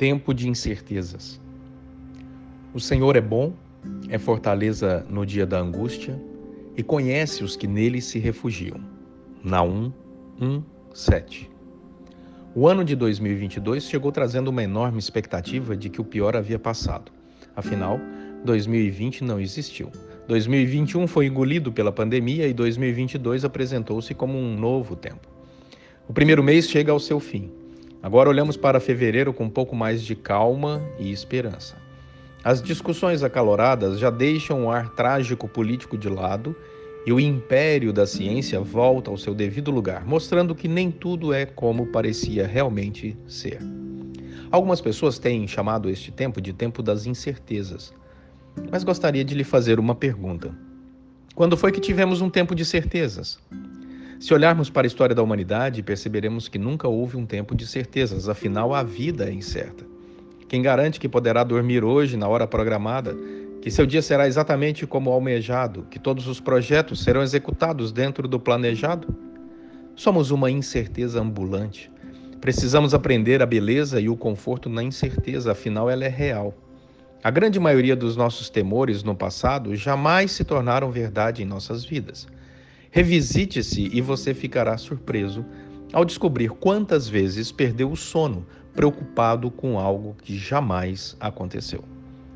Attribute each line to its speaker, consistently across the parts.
Speaker 1: Tempo de incertezas. O Senhor é bom, é fortaleza no dia da angústia e conhece os que nele se refugiam. Naum 1, 7. O ano de 2022 chegou trazendo uma enorme expectativa de que o pior havia passado. Afinal, 2020 não existiu. 2021 foi engolido pela pandemia e 2022 apresentou-se como um novo tempo. O primeiro mês chega ao seu fim. Agora olhamos para fevereiro com um pouco mais de calma e esperança. As discussões acaloradas já deixam o ar trágico político de lado e o império da ciência volta ao seu devido lugar, mostrando que nem tudo é como parecia realmente ser. Algumas pessoas têm chamado este tempo de tempo das incertezas. Mas gostaria de lhe fazer uma pergunta. Quando foi que tivemos um tempo de certezas? Se olharmos para a história da humanidade, perceberemos que nunca houve um tempo de certezas, afinal, a vida é incerta. Quem garante que poderá dormir hoje na hora programada, que seu dia será exatamente como almejado, que todos os projetos serão executados dentro do planejado? Somos uma incerteza ambulante. Precisamos aprender a beleza e o conforto na incerteza, afinal, ela é real. A grande maioria dos nossos temores no passado jamais se tornaram verdade em nossas vidas. Revisite-se e você ficará surpreso ao descobrir quantas vezes perdeu o sono preocupado com algo que jamais aconteceu.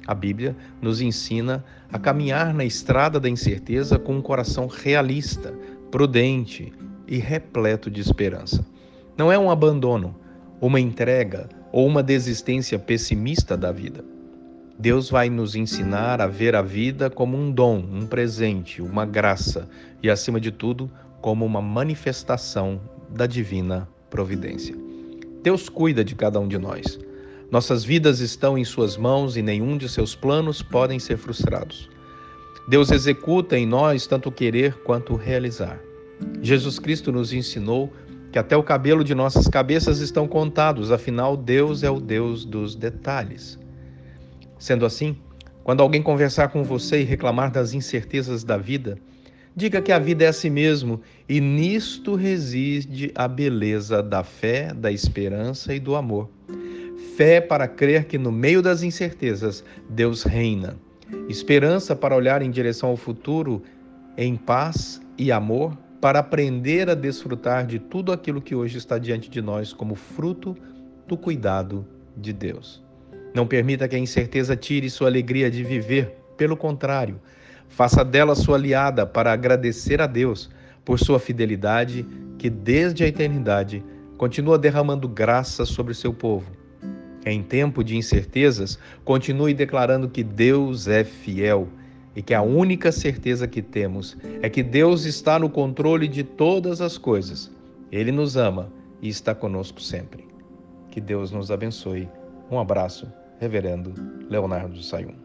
Speaker 1: A Bíblia nos ensina a caminhar na estrada da incerteza com um coração realista, prudente e repleto de esperança. Não é um abandono, uma entrega ou uma desistência pessimista da vida. Deus vai nos ensinar a ver a vida como um dom, um presente, uma graça e, acima de tudo, como uma manifestação da divina providência. Deus cuida de cada um de nós. Nossas vidas estão em Suas mãos e nenhum de seus planos podem ser frustrados. Deus executa em nós tanto querer quanto realizar. Jesus Cristo nos ensinou que até o cabelo de nossas cabeças estão contados, afinal, Deus é o Deus dos detalhes. Sendo assim, quando alguém conversar com você e reclamar das incertezas da vida, diga que a vida é assim mesmo e nisto reside a beleza da fé, da esperança e do amor. Fé para crer que no meio das incertezas Deus reina. Esperança para olhar em direção ao futuro em paz e amor, para aprender a desfrutar de tudo aquilo que hoje está diante de nós como fruto do cuidado de Deus. Não permita que a incerteza tire sua alegria de viver. Pelo contrário, faça dela sua aliada para agradecer a Deus por sua fidelidade, que desde a eternidade continua derramando graça sobre seu povo. Em tempo de incertezas, continue declarando que Deus é fiel e que a única certeza que temos é que Deus está no controle de todas as coisas. Ele nos ama e está conosco sempre. Que Deus nos abençoe. Um abraço Reverendo Leonardo Sayum.